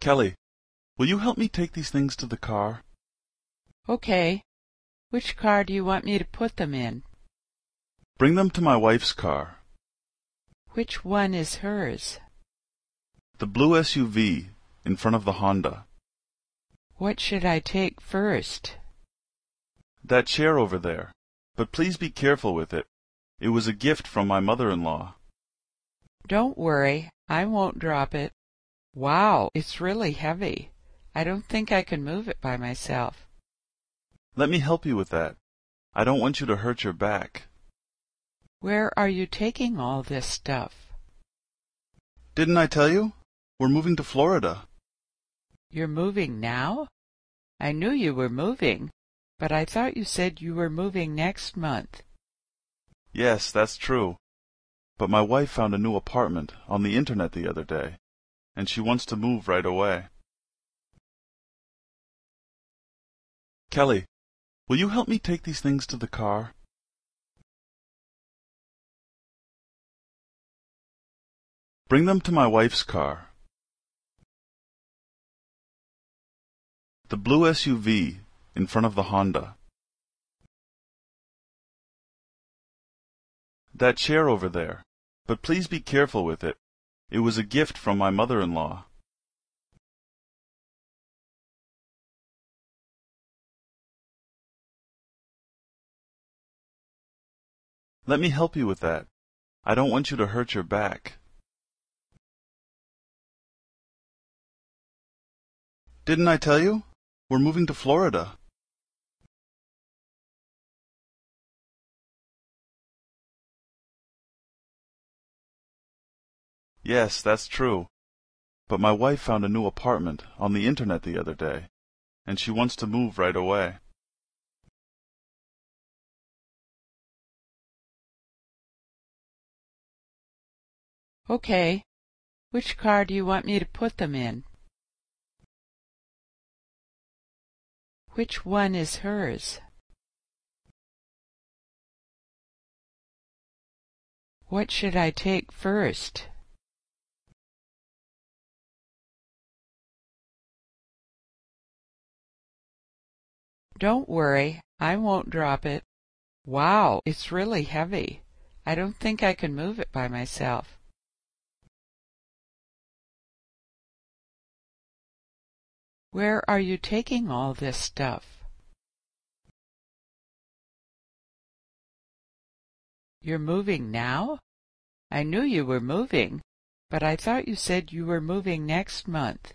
Kelly, will you help me take these things to the car? Okay. Which car do you want me to put them in? Bring them to my wife's car. Which one is hers? The blue SUV in front of the Honda. What should I take first? That chair over there. But please be careful with it. It was a gift from my mother-in-law. Don't worry, I won't drop it. Wow, it's really heavy. I don't think I can move it by myself. Let me help you with that. I don't want you to hurt your back. Where are you taking all this stuff? Didn't I tell you? We're moving to Florida. You're moving now? I knew you were moving, but I thought you said you were moving next month. Yes, that's true. But my wife found a new apartment on the internet the other day, and she wants to move right away. Kelly, will you help me take these things to the car? Bring them to my wife's car. The blue SUV in front of the Honda. That chair over there. But please be careful with it. It was a gift from my mother-in-law. Let me help you with that. I don't want you to hurt your back. Didn't I tell you? We're moving to Florida. Yes, that's true. But my wife found a new apartment on the internet the other day, and she wants to move right away. Okay. Which car do you want me to put them in? Which one is hers? What should I take first? Don't worry, I won't drop it. Wow, it's really heavy. I don't think I can move it by myself. Where are you taking all this stuff? You're moving now? I knew you were moving, but I thought you said you were moving next month.